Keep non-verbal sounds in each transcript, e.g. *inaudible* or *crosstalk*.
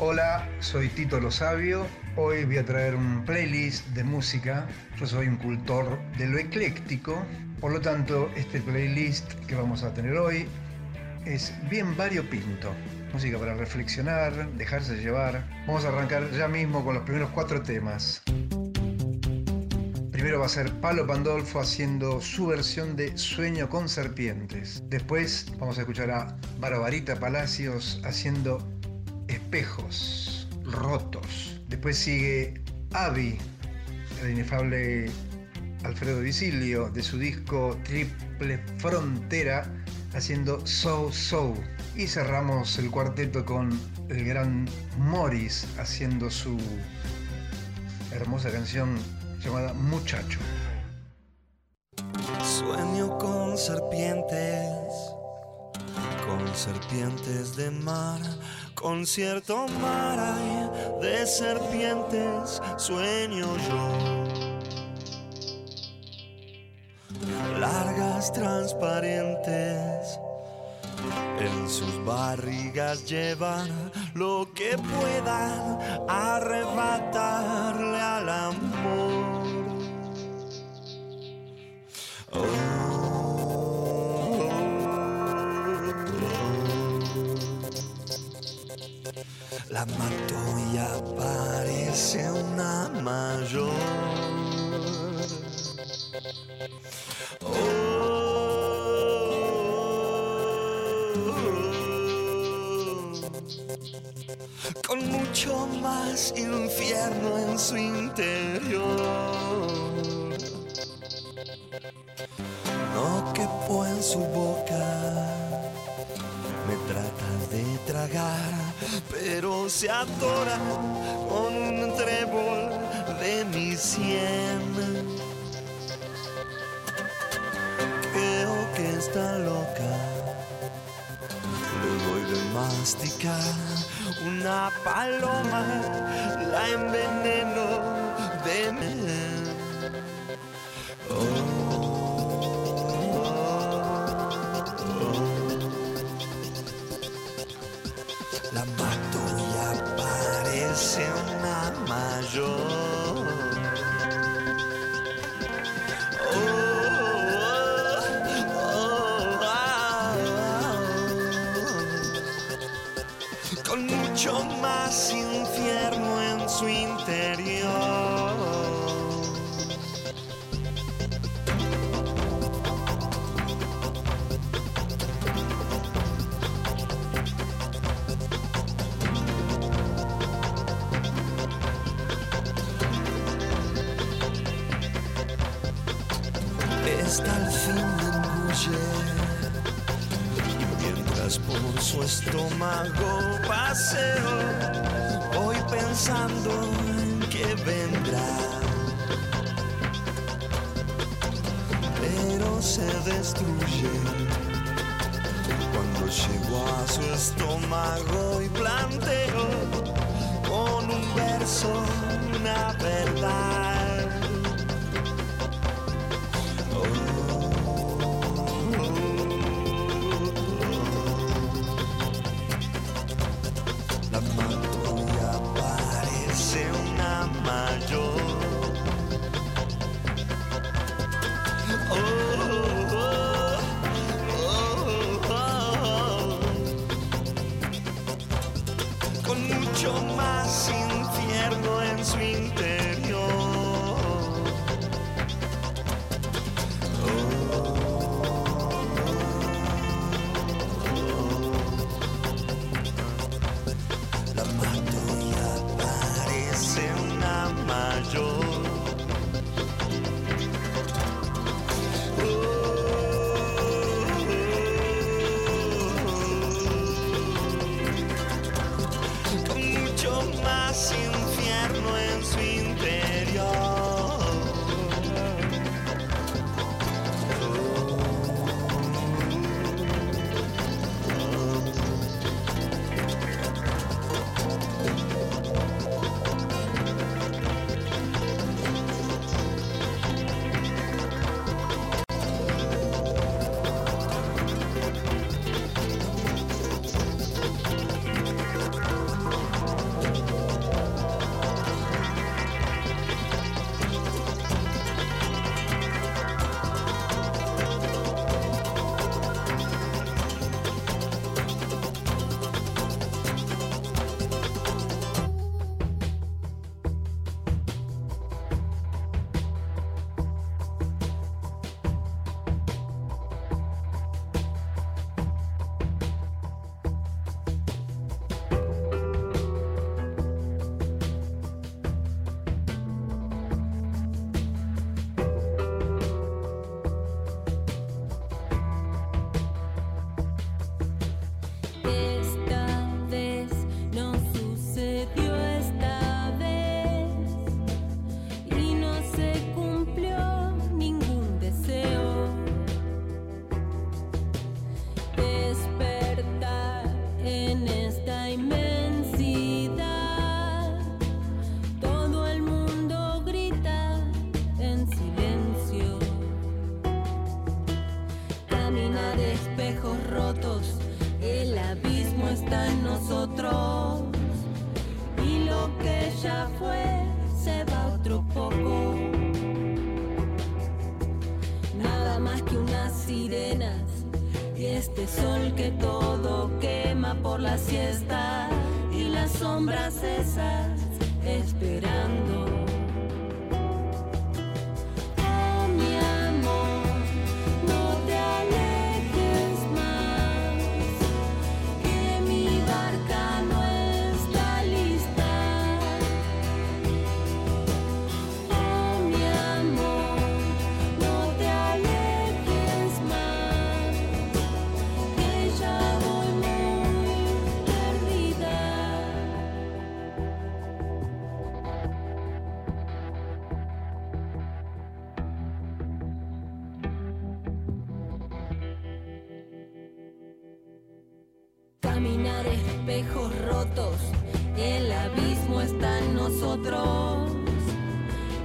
Hola, soy Tito Lo Sabio. Hoy voy a traer un playlist de música. Yo soy un cultor de lo ecléctico. Por lo tanto, este playlist que vamos a tener hoy es bien variopinto. Música para reflexionar, dejarse llevar. Vamos a arrancar ya mismo con los primeros cuatro temas. Primero va a ser Palo Pandolfo haciendo su versión de Sueño con Serpientes. Después vamos a escuchar a Barbarita Palacios haciendo Espejos Rotos. Después sigue Avi, el inefable Alfredo Vicilio, de su disco Triple Frontera, haciendo So So. Y cerramos el cuarteto con el gran Morris haciendo su hermosa canción llamada Muchacho. Sueño con serpientes, con serpientes de mar, con cierto mar hay de serpientes, sueño yo. Largas, transparentes, en sus barrigas llevan lo que puedan arrebatarle al amor. La mato y aparece una mayor. Con mucho más infierno en su interior. Con un trébol de mi sien. Creo que está loca. Le doy de masticar una paloma, la enveneno se destruye. Cuando llego a su estómago y planteo con un verso una verdad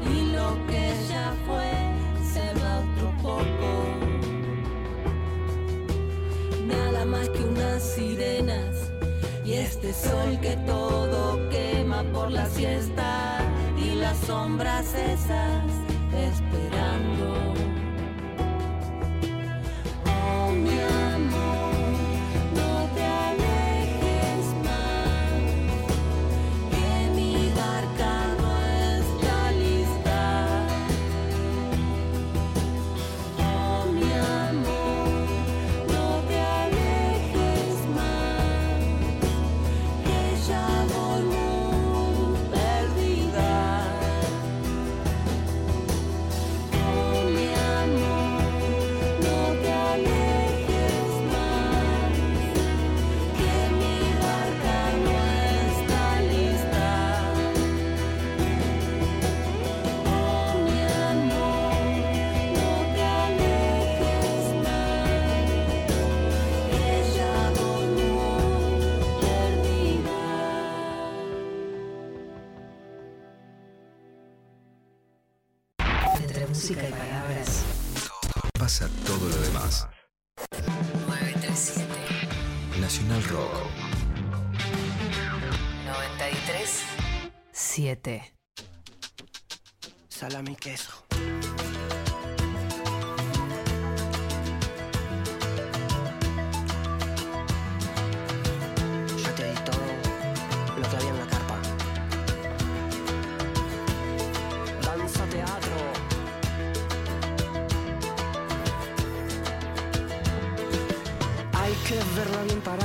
y lo que ya fue se va otro poco. Nada más que unas sirenas y este sol que todo quema por la siesta y las sombras esas esperando. Salami queso. Ya te di todo lo que había en la carpa. Danza teatro. Hay que verla bien para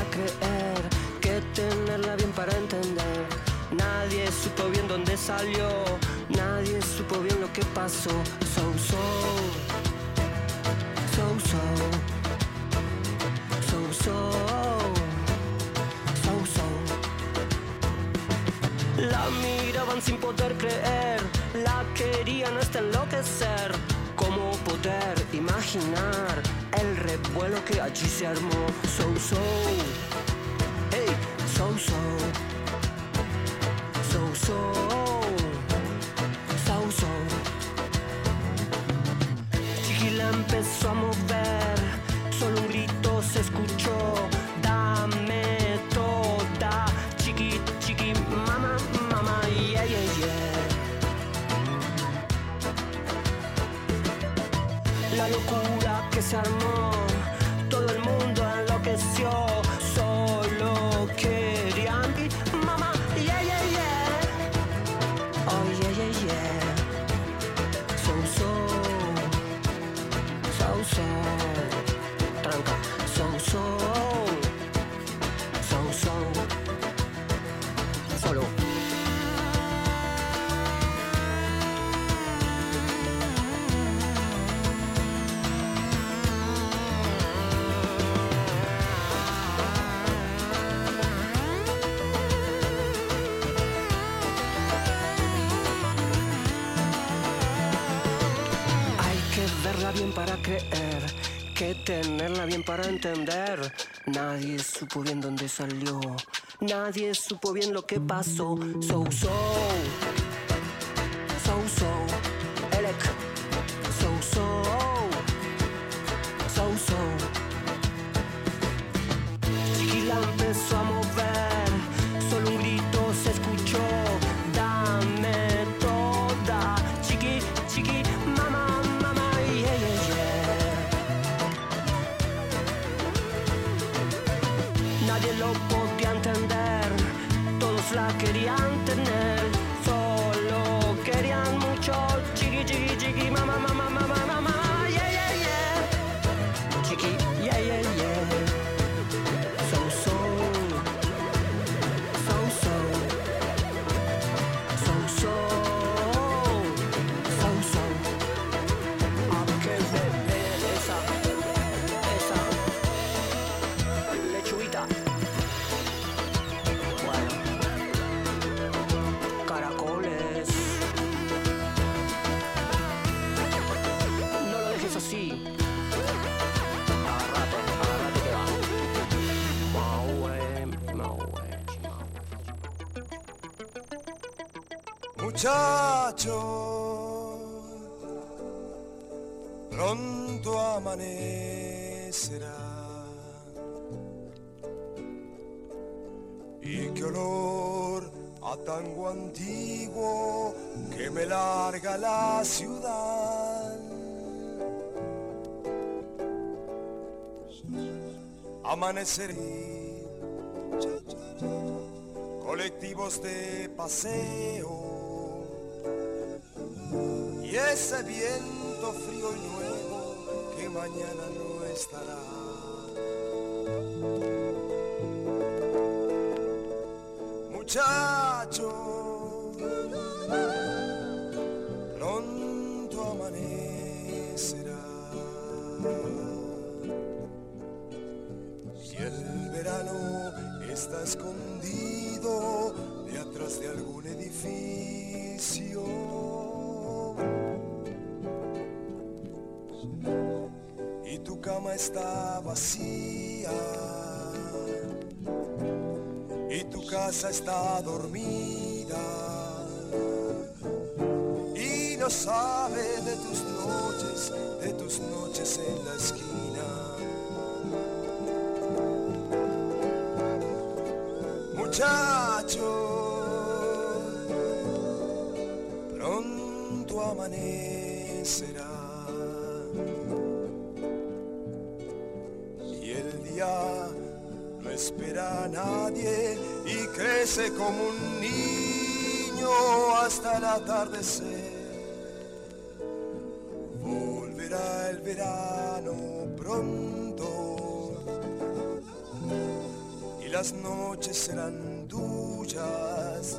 nadie supo bien lo que pasó. So, so, so, so, so, so, so, so. La miraban sin poder creer, la querían hasta enloquecer. ¿Cómo poder imaginar el revuelo que allí se armó? So, so, hey, so, so so, so, Nadie supo bien dónde salió, nadie supo bien lo que pasó. So, so, Pronto amanecerá. Y qué olor a tango antiguo que me larga la ciudad. Amaneceré colectivos de paseo y ese viento frío y nuevo que mañana no estará. Muchacho, pronto amanecerá. Si el verano está escondido está vacía. Y tu casa está dormida. Y no sabe de tus noches, de tus noches en la esquina. muchacho, pronto amanecerá. Atardecer. Volverá el verano pronto y las noches serán tuyas.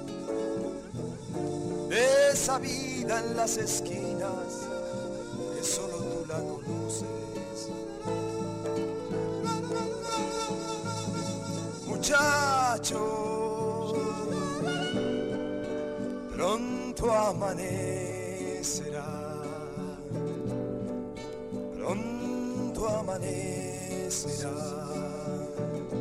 De esa vida en las esquinas amanecerá.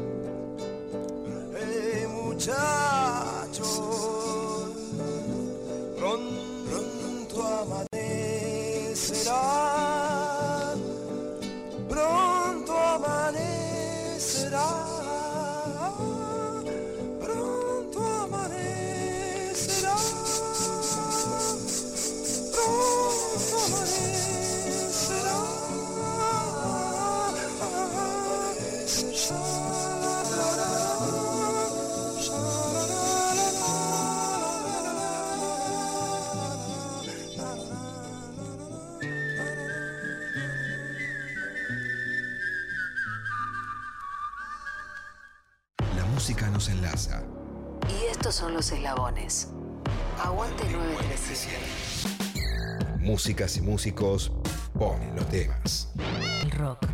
Los eslabones. Aguante 937. Músicas y músicos ponen los temas. El rock.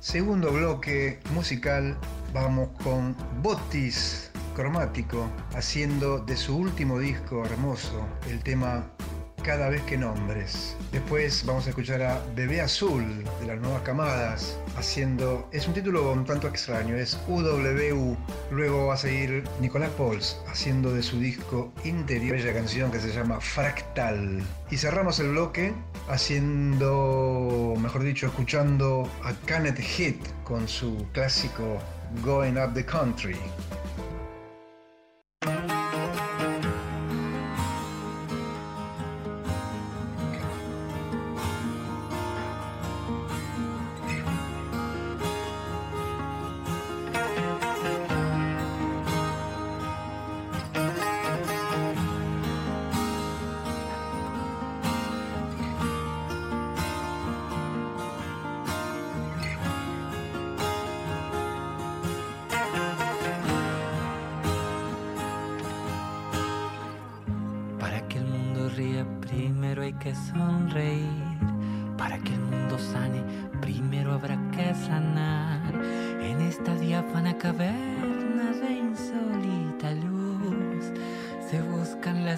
Segundo bloque musical, vamos con Botis Cromático, haciendo de su último disco hermoso el tema Cada vez que nombres. Después vamos a escuchar a Bebé Azul de las nuevas camadas, haciendo. Es un título un tanto extraño, es UWU. Luego va a seguir Nicolás Pols haciendo de su disco interior bella canción que se llama Fractal. Y cerramos el bloque haciendo, mejor dicho, escuchando a Canet Hit con su clásico Going Up the Country.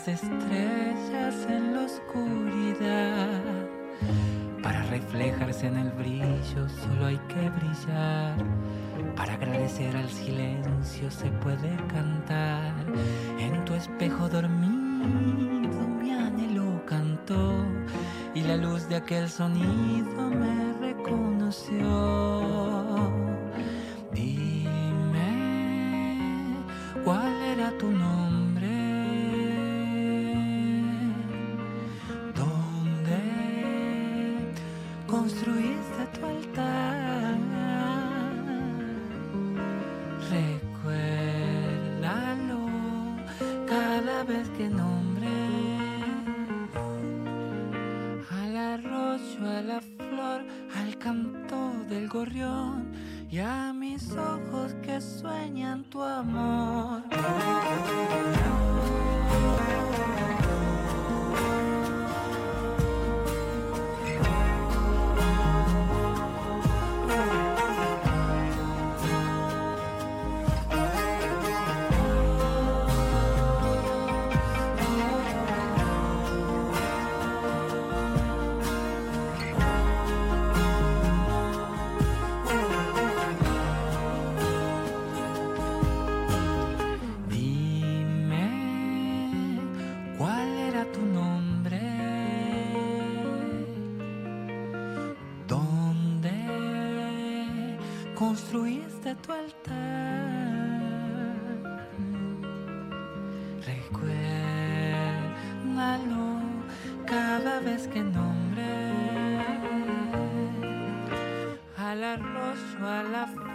Las estrellas en la oscuridad. Para reflejarse en el brillo solo hay que brillar. Para agradecer al silencio se puede cantar. En tu espejo dormido mi anhelo cantó y la luz de aquel sonido me reconoció. Dime cuál era tu nombre.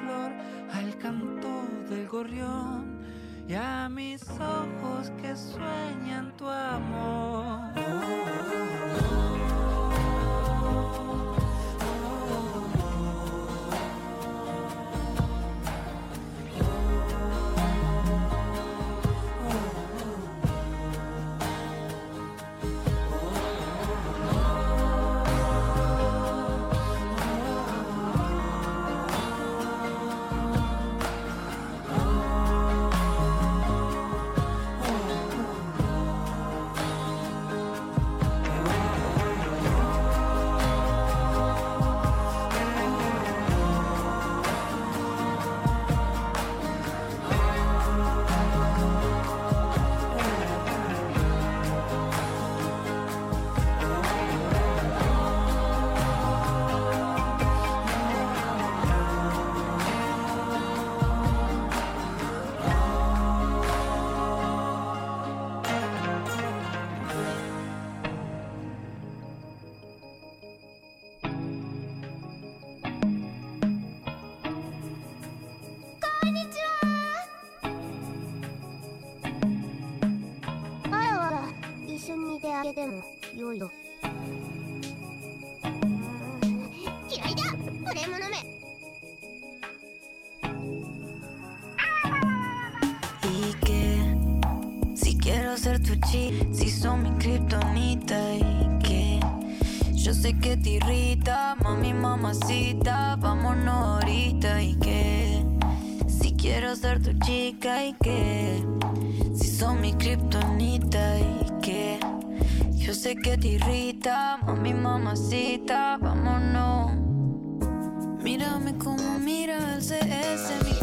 Flor, al canto del gorrión y a mis ojos que sueñan tu amor.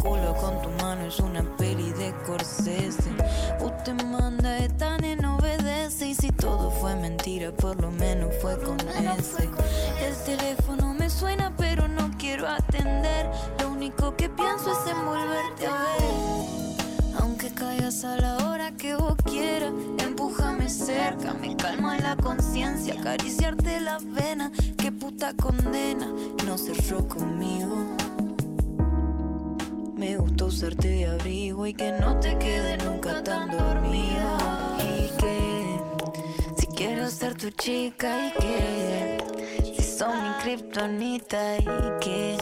Culo con tu mano es una peli de Corsese Usted manda esta no obedece. Y si todo fue mentira por lo menos fue con ese. El teléfono me suena pero no quiero atender. Lo único que pienso es en volverte a ver. Aunque caigas a la hora que vos quieras Empújame cerca, me calma la conciencia. Acariciarte las venas, qué puta condena. No cerró conmigo Usarte de abrigo Y que no te quede nunca tan dormida. Y que si quiero ser tu chica Y que si son mi kriptonita Y que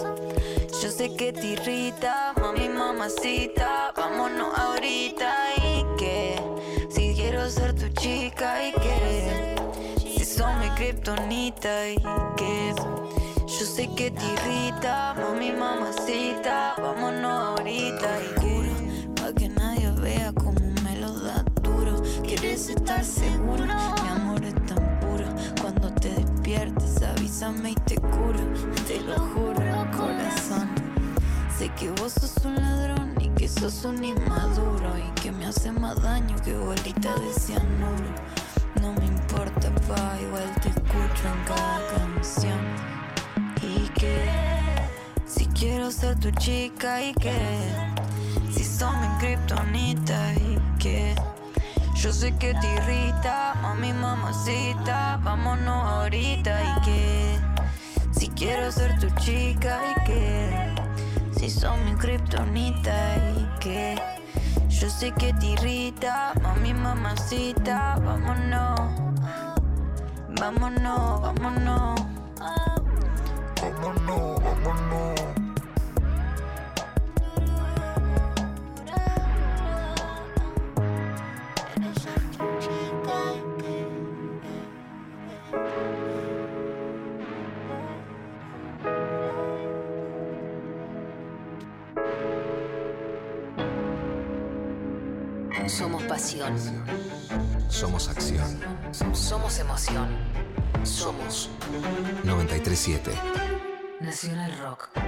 yo sé que te irrita, mami mamacita, vámonos ahorita. Y que si quiero ser tu chica y que si son mi kriptonita y que yo sé que te irrita, mami mamacita, vámonos ahorita y que pa' que nadie vea como me lo da duro. Quieres estar seguro, mi amor es tan puro. Cuando te despiertes, avísame y te curo, te lo juro, corazón. Sé que vos sos un ladrón y que sos un inmaduro y que me hace más daño que bolita de cianuro. No me importa, pa, igual te escucho en cada canción. Si quiero ser tu chica y que si son mi kriptonita y que yo sé que te irrita, mami mamacita, vámonos ahorita y que si quiero ser tu chica y que si son mi kriptonita y que yo sé que te irrita, mami mamacita, vámonos, vámonos, vámonos. Vámonos, vámonos. Somos pasión. Somos acción. Somos emoción. Somos 937. Nacional Rock.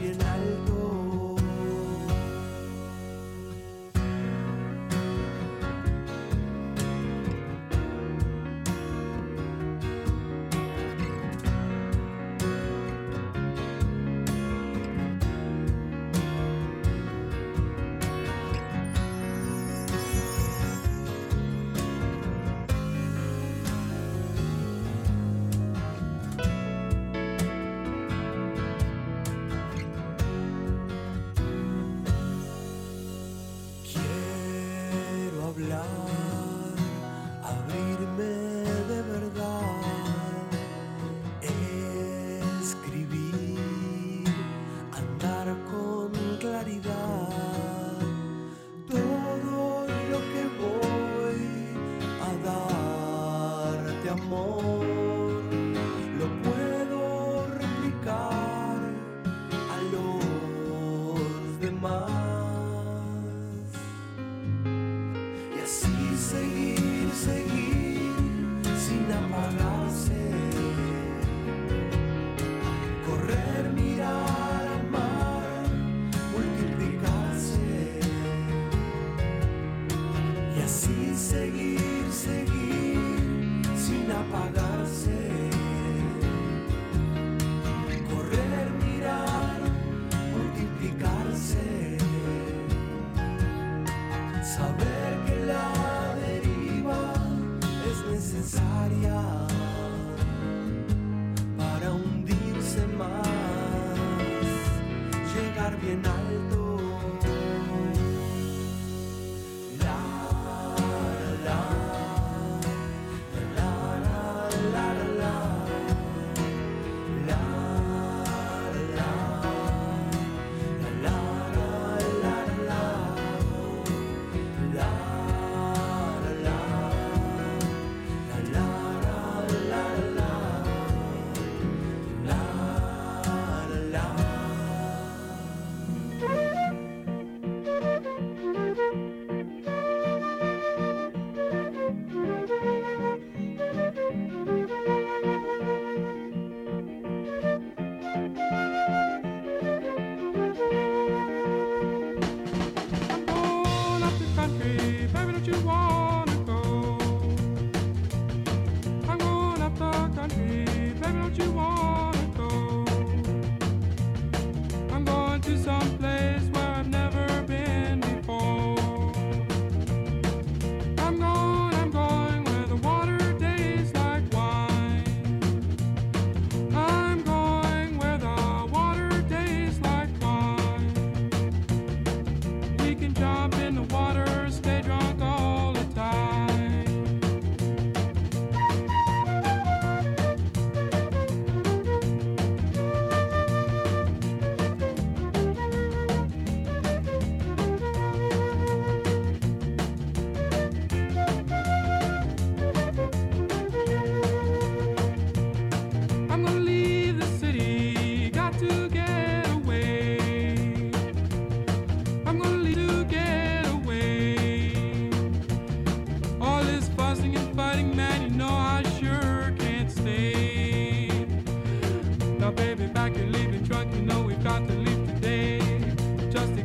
Llegar bien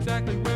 exactly where.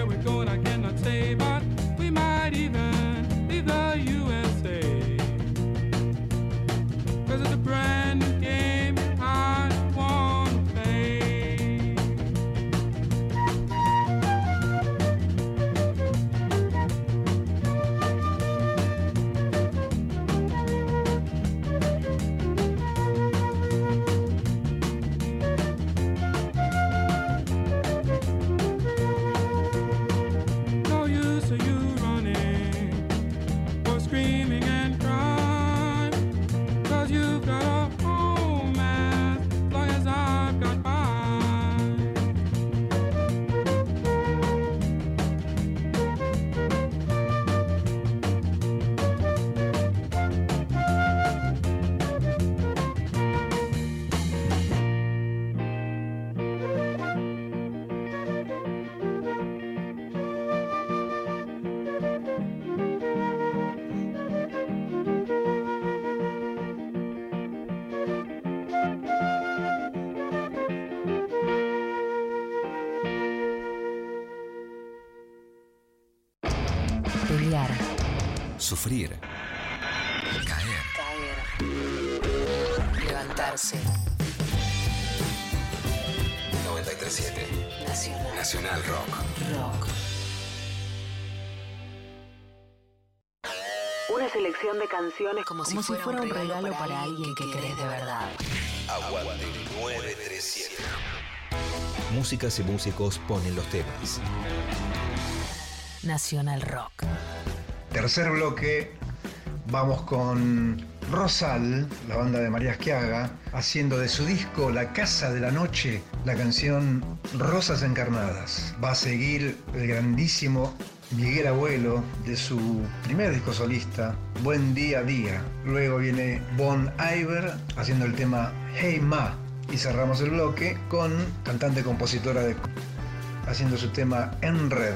Sufrir. Caer. Caer. Levantarse. 937. Nacional. Nacional Rock. Rock. Una selección de canciones como, si, fuera, un regalo, para, alguien que querés de verdad. Aguante 937. Músicas y músicos ponen los temas. Nacional Rock. Tercer bloque, vamos con Rosal, la banda de María Esquiaga, haciendo de su disco La Casa de la Noche la canción Rosas Encarnadas. Va a seguir el grandísimo Miguel Abuelo de su primer disco solista, Buen Día Día. Luego viene Bon Iver haciendo el tema Hey Ma. Y cerramos el bloque con cantante compositora de haciendo su tema En Red.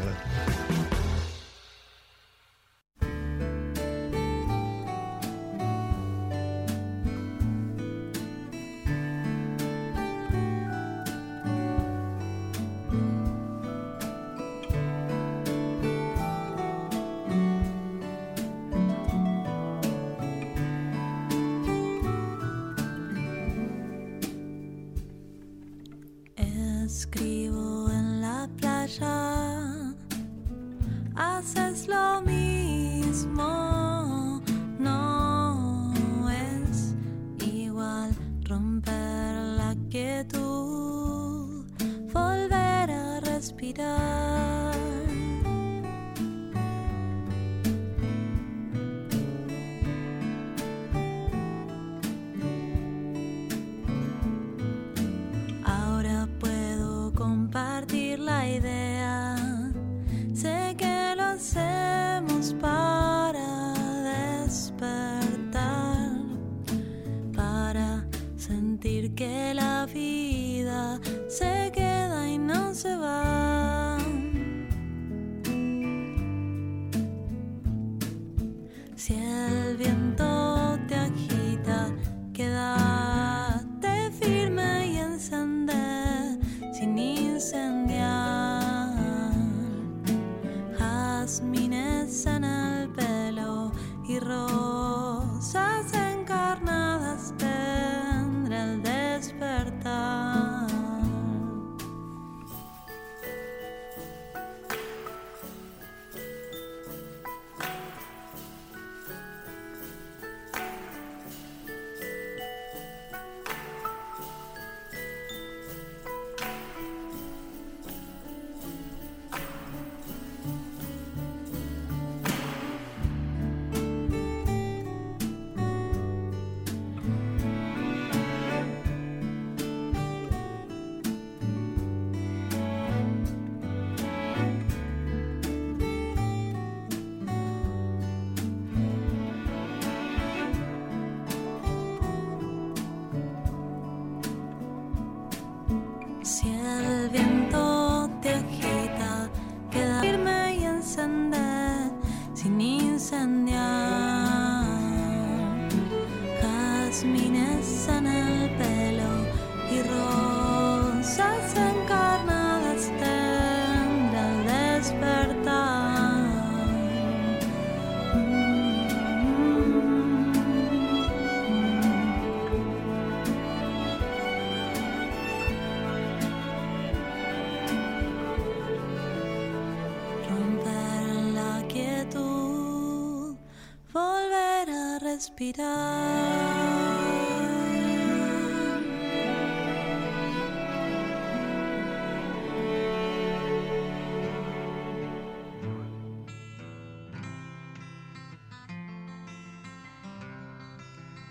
respirar.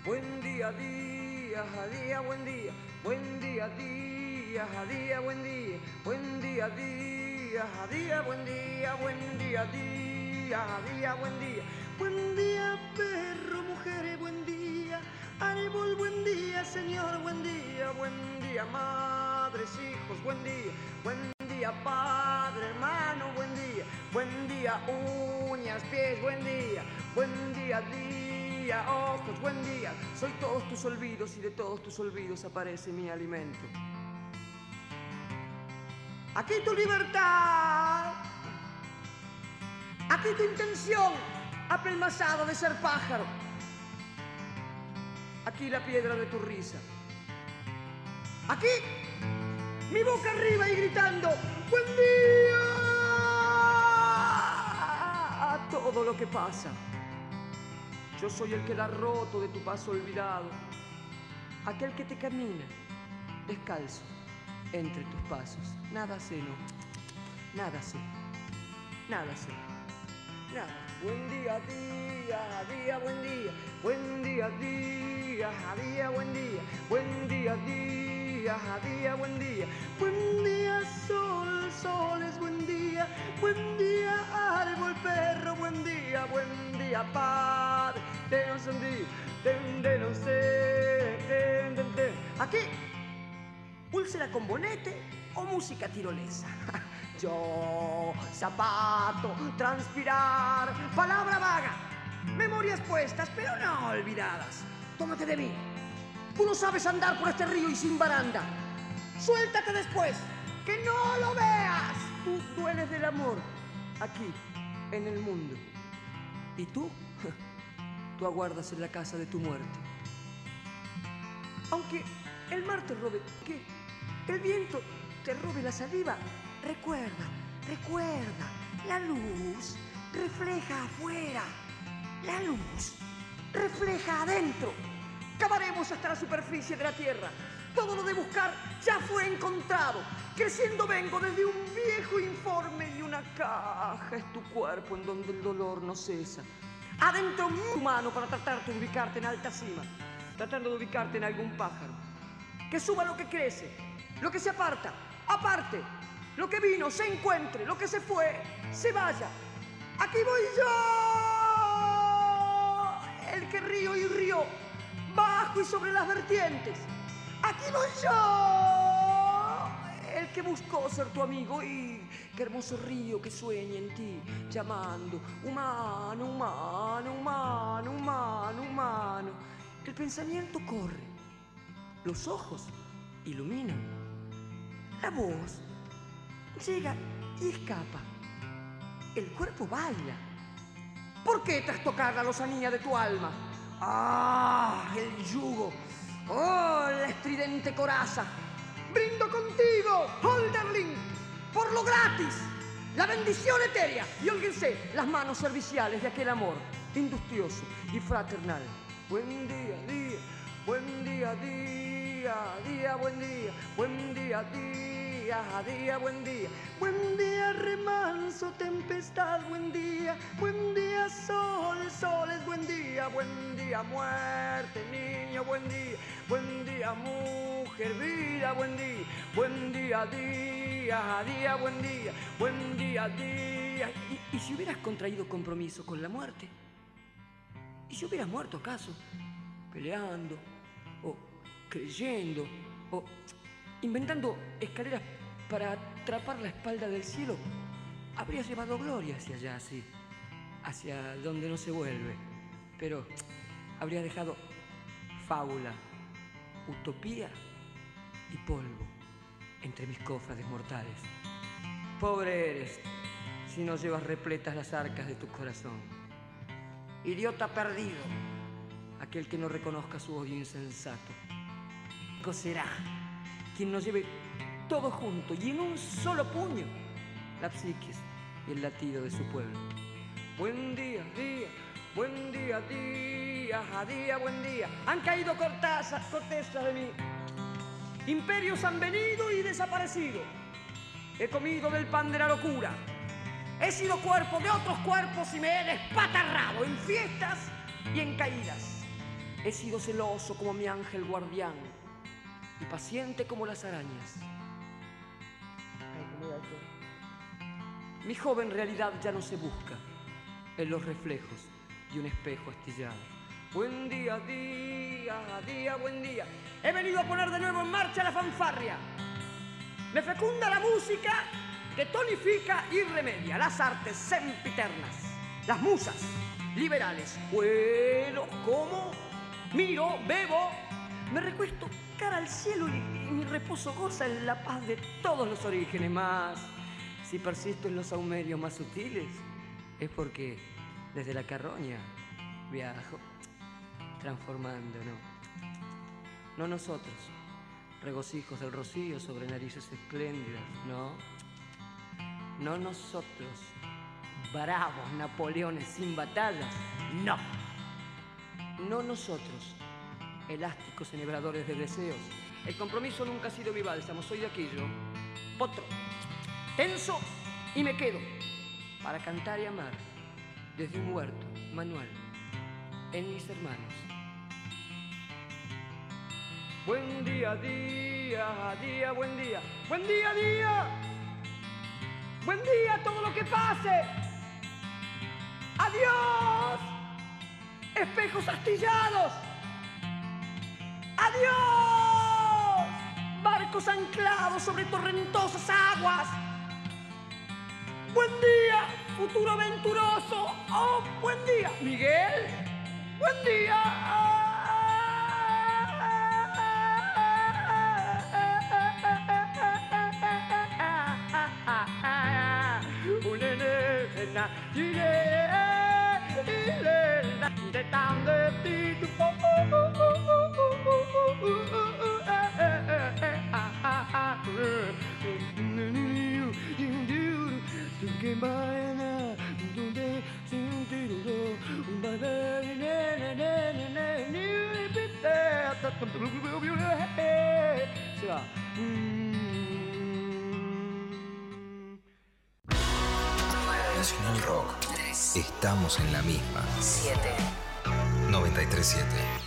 Buen día, día, a día, buen día, buen día, día, a día, buen día, buen día, día, a día, buen día, buen día, día, a día, buen día. Día, uñas, pies, buen día, buen día, día, ojos, buen día. Soy todos tus olvidos y de todos tus olvidos aparece mi alimento. Aquí tu libertad, aquí tu intención, apelmazada de ser pájaro. Aquí la piedra de tu risa. Aquí mi boca arriba y gritando, buen día todo lo que pasa. Yo soy el que da roto de tu paso olvidado, aquel que te camina descalzo entre tus pasos. Nada sé, no, nada sé, nada sé, nada. Buen día, día, día, buen día, buen día, día, día, buen día, buen día, día, día, buen día, buen día, sol, sol es buen día, buen día, árbol, perro, buen día, buen día, padre, te no sé, te no sé, aquí, úlcera con bonete o música tirolesa. *laughs* Yo, zapato, transpirar, palabra vaga, memorias puestas, pero no olvidadas. Tómate de mí. Tú no sabes andar por este río y sin baranda. Suéltate después, que no lo veas. Tú dueles del amor aquí, en el mundo. ¿Y tú? *laughs* Tú aguardas en la casa de tu muerte. Aunque el mar te robe, ¿qué? El viento te robe la saliva. Recuerda, recuerda, la luz refleja afuera. La luz refleja adentro. Cavaremos hasta la superficie de la tierra. Todo lo de buscar ya fue encontrado. Creciendo vengo desde un viejo informe y una caja es tu cuerpo en donde el dolor no cesa. Adentro tu mano para tratarte de ubicarte en alta cima, tratando de ubicarte en algún pájaro. Que suba lo que crece, lo que se aparta, aparte, lo que vino se encuentre, lo que se fue se vaya. Aquí voy yo, el que río y río, bajo y sobre las vertientes. Aquí voy yo, el que buscó ser tu amigo y qué hermoso río que sueña en ti, llamando humano, humano, humano, humano, humano. El pensamiento corre, los ojos iluminan, la voz llega y escapa, el cuerpo baila. ¿Por qué trastocar la lozanía de tu alma? ¡Ah! El yugo. ¡Oh! La estridente coraza. Brindo contigo, Holderling, por lo gratis. La bendición etérea. Y óiganse las manos serviciales de aquel amor industrioso y fraternal. Buen día, día. Buen día, día, día, buen día. Buen día, día, día, buen día. Buen día, remanso, tempestad, buen día. Buen día, sol, sol es buen día. Buen día, muerte, niño, buen día. Buen día, mujer, vida, buen día. Buen día, día, día, buen día. Buen día, día. ¿Y, y si hubieras contraído compromiso con la muerte? ¿Y si hubieras muerto acaso? Peleando, o creyendo, o inventando escaleras para atrapar la espalda del cielo, habrías llevado gloria hacia allá, sí, hacia donde no se vuelve. Pero habría dejado fábula, utopía y polvo entre mis cofrades mortales. Pobre eres si no llevas repletas las arcas de tu corazón. Idiota perdido, aquel que no reconozca su odio insensato. será quien nos lleve todo junto y en un solo puño la psiquis y el latido de su pueblo. Buen día, día, buen día, día, a día, buen día. Han caído cortezas, cortezas de mí. Imperios han venido y desaparecido. He comido del pan de la locura. He sido cuerpo de otros cuerpos y me he despatarrado en fiestas y en caídas. He sido celoso como mi ángel guardián y paciente como las arañas. Mi joven realidad ya no se busca en los reflejos de un espejo astillado. Buen día, día, día, buen día. He venido a poner de nuevo en marcha la fanfarria. Me fecunda la música que tonifica y remedia las artes sempiternas, las musas liberales. Vuelo, como, miro, bebo, me recuesto cara al cielo y, mi reposo goza en la paz de todos los orígenes más. Si persisto en los saumerios más sutiles, es porque desde la carroña viajo, transformando, ¿no? No nosotros, regocijos del rocío sobre narices espléndidas, no. No nosotros, bravos Napoleones sin batallas, no. No nosotros, elásticos enhebradores de deseos. El compromiso nunca ha sido mi bálsamo, soy de aquello. Potro, tenso y me quedo para cantar y amar desde un huerto manual en mis hermanos. Buen día, día, día, buen día. Buen día, día. Buen día todo lo que pase. Adiós. Espejos astillados. Adiós. Barcos anclados sobre torrentosas aguas. Buen día, futuro aventuroso. Oh, buen día, Miguel. Buen día. Ile, de tan de ti, Nacional Rock. Estamos en la misma. 7. 937.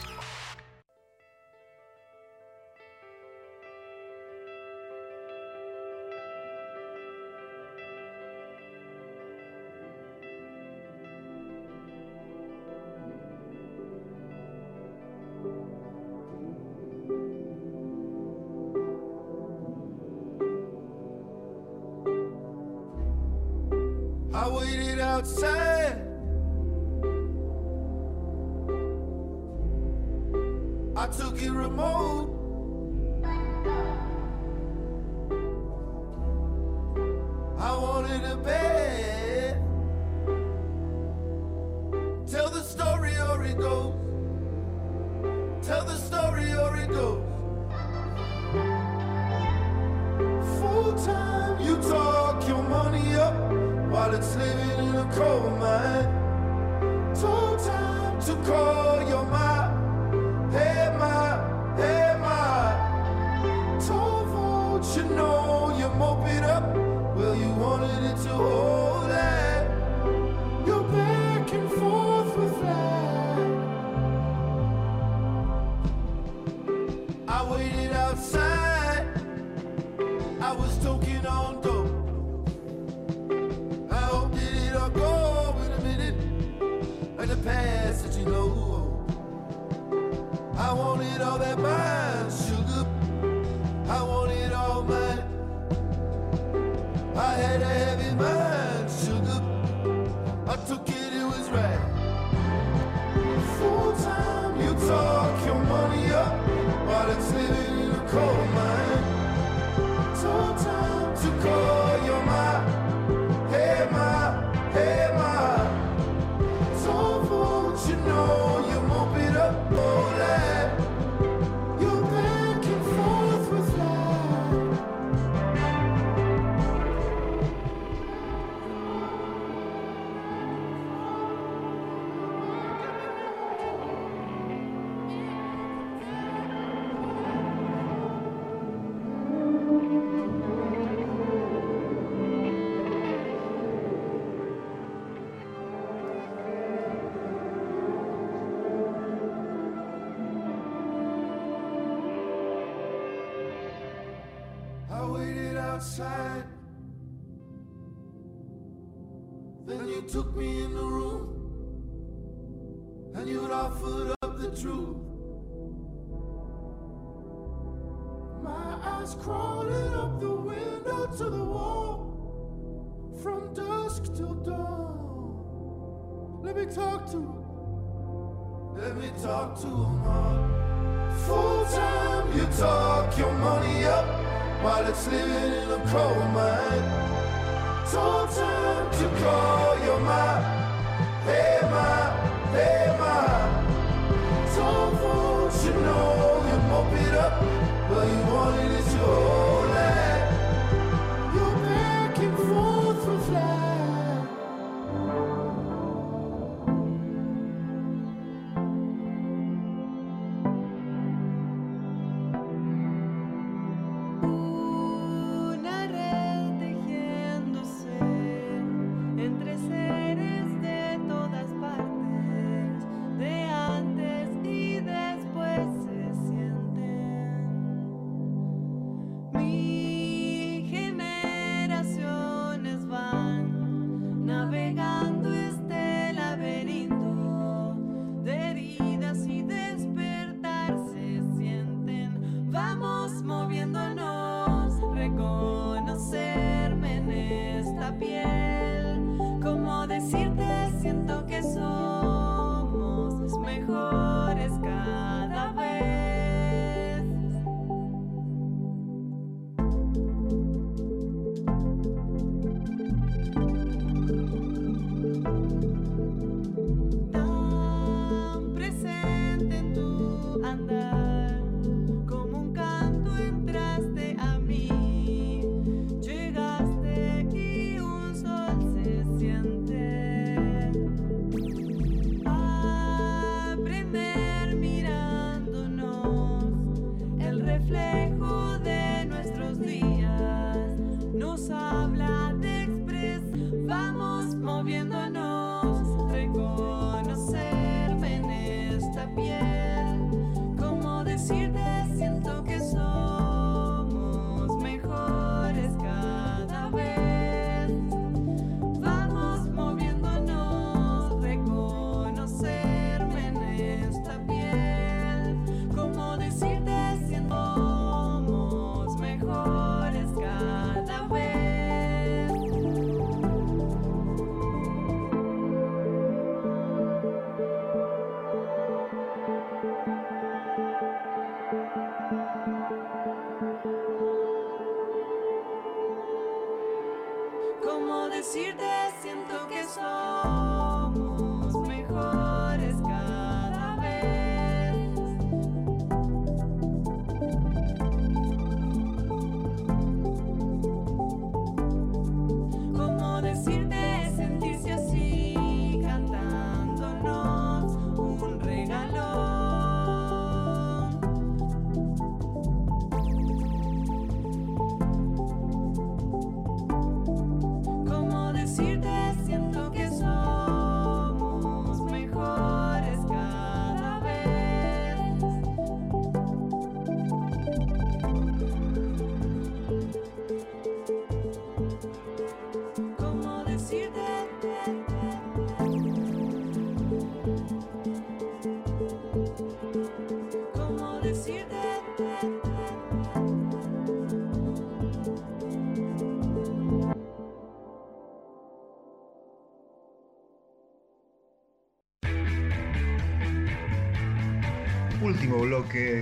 I took it remote. I wanted a bed. Tell the story or it goes. Tell the story or it goes. Full time, you talk your money up while it's living in a coal mine. Told time to call your ma. Outside. Then you took me in the room and you offered up the truth. My eyes crawling up the window to the wall from dusk till dawn. Let me talk to him. Let me talk to all. Full time, you talk your money up while it's living in a coal mine. Told time to call your mom. Hey, ma, hey, ma. Told folks you know you mop it up, but you wanted it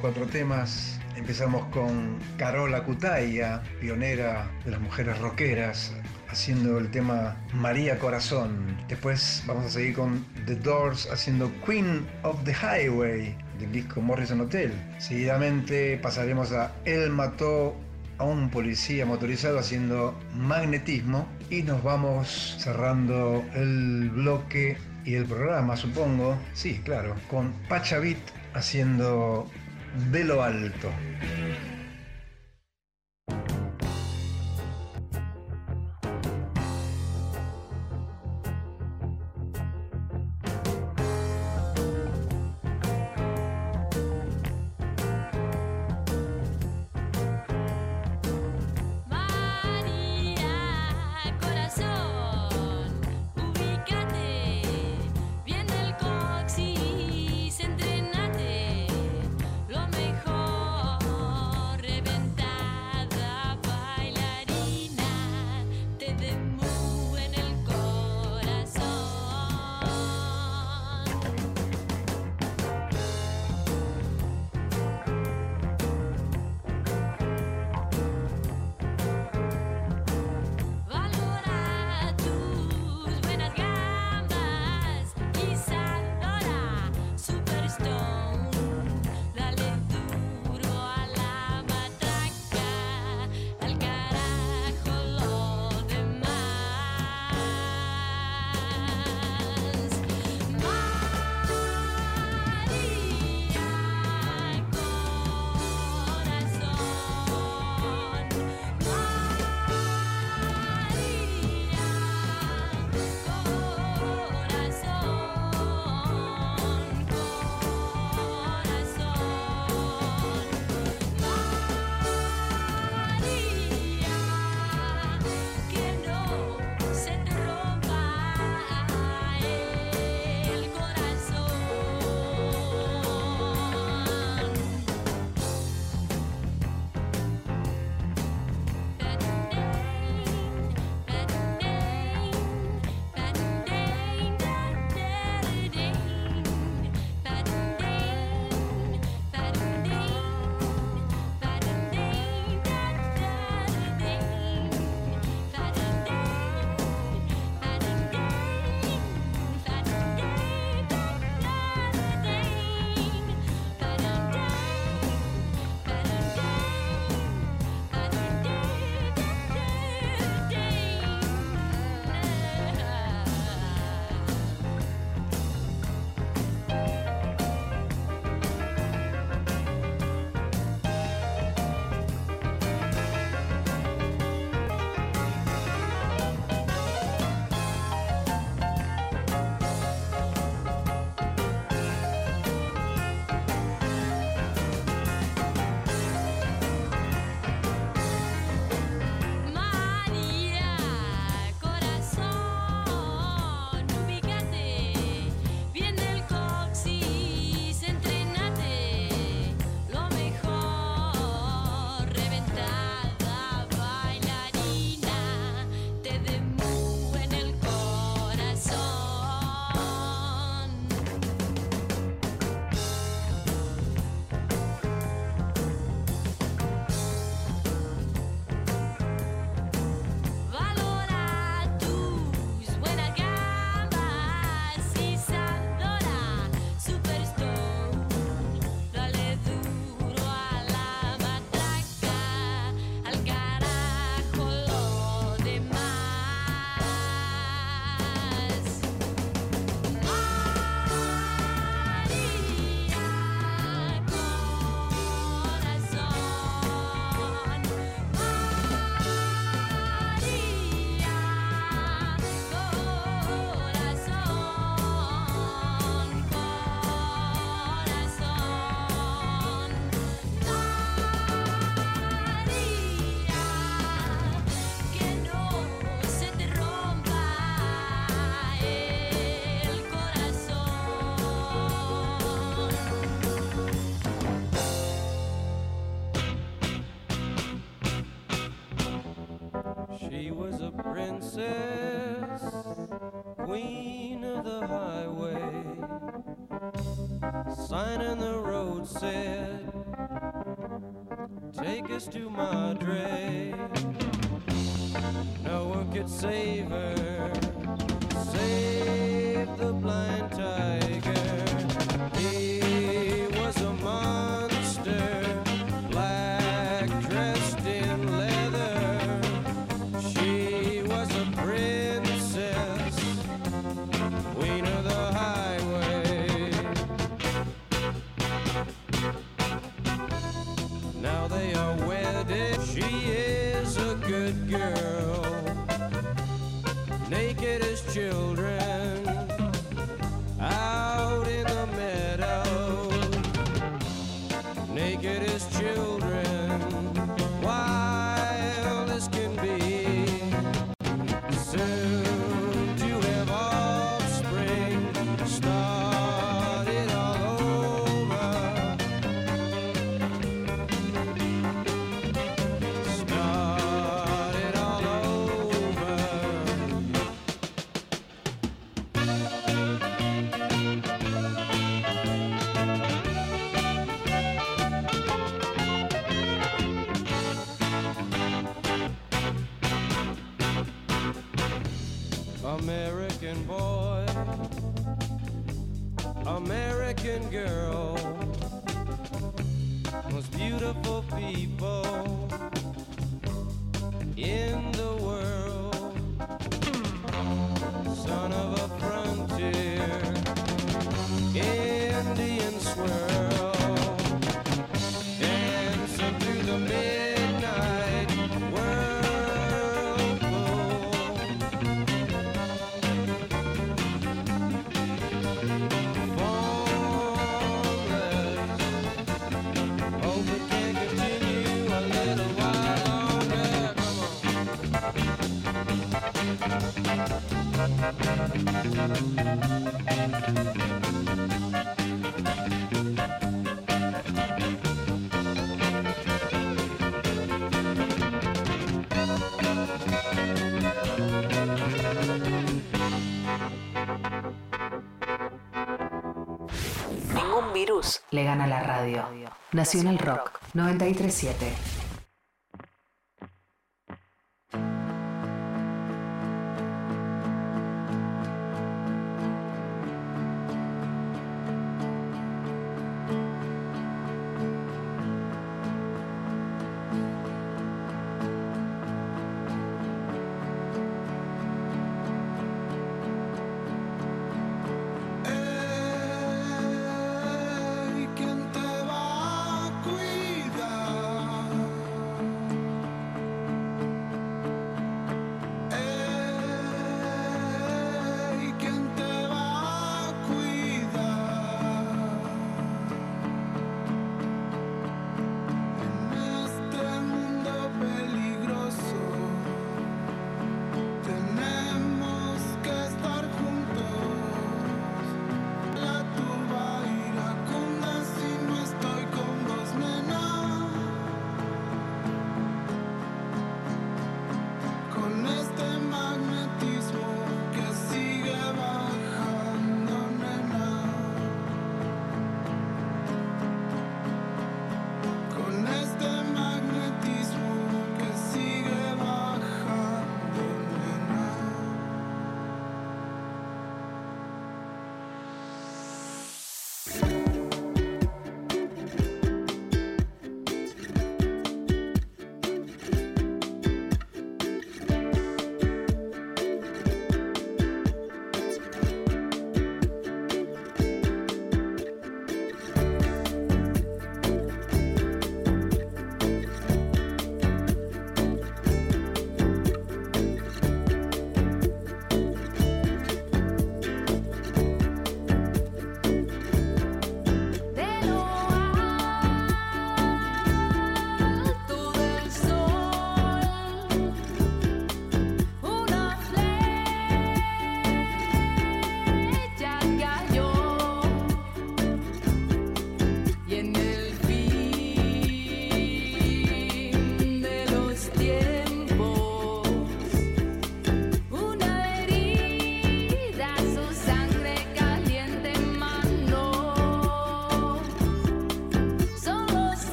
cuatro temas. Empezamos con Carola Cutaya, pionera de las mujeres rockeras, haciendo el tema María Corazón. Después vamos a seguir con The Doors haciendo Queen of the Highway del disco Morrison Hotel. Seguidamente pasaremos a Él mató a un policía motorizado haciendo magnetismo y nos vamos cerrando el bloque y el programa, supongo. Sí, claro, con Pachavit haciendo de lo alto. too much. Ningún virus le gana la radio. Nacional Rock 937.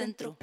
Centro.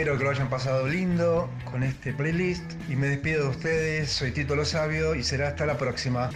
Espero que lo hayan pasado lindo con este playlist y me despido de ustedes. Soy Tito Lo Sabio y será hasta la próxima.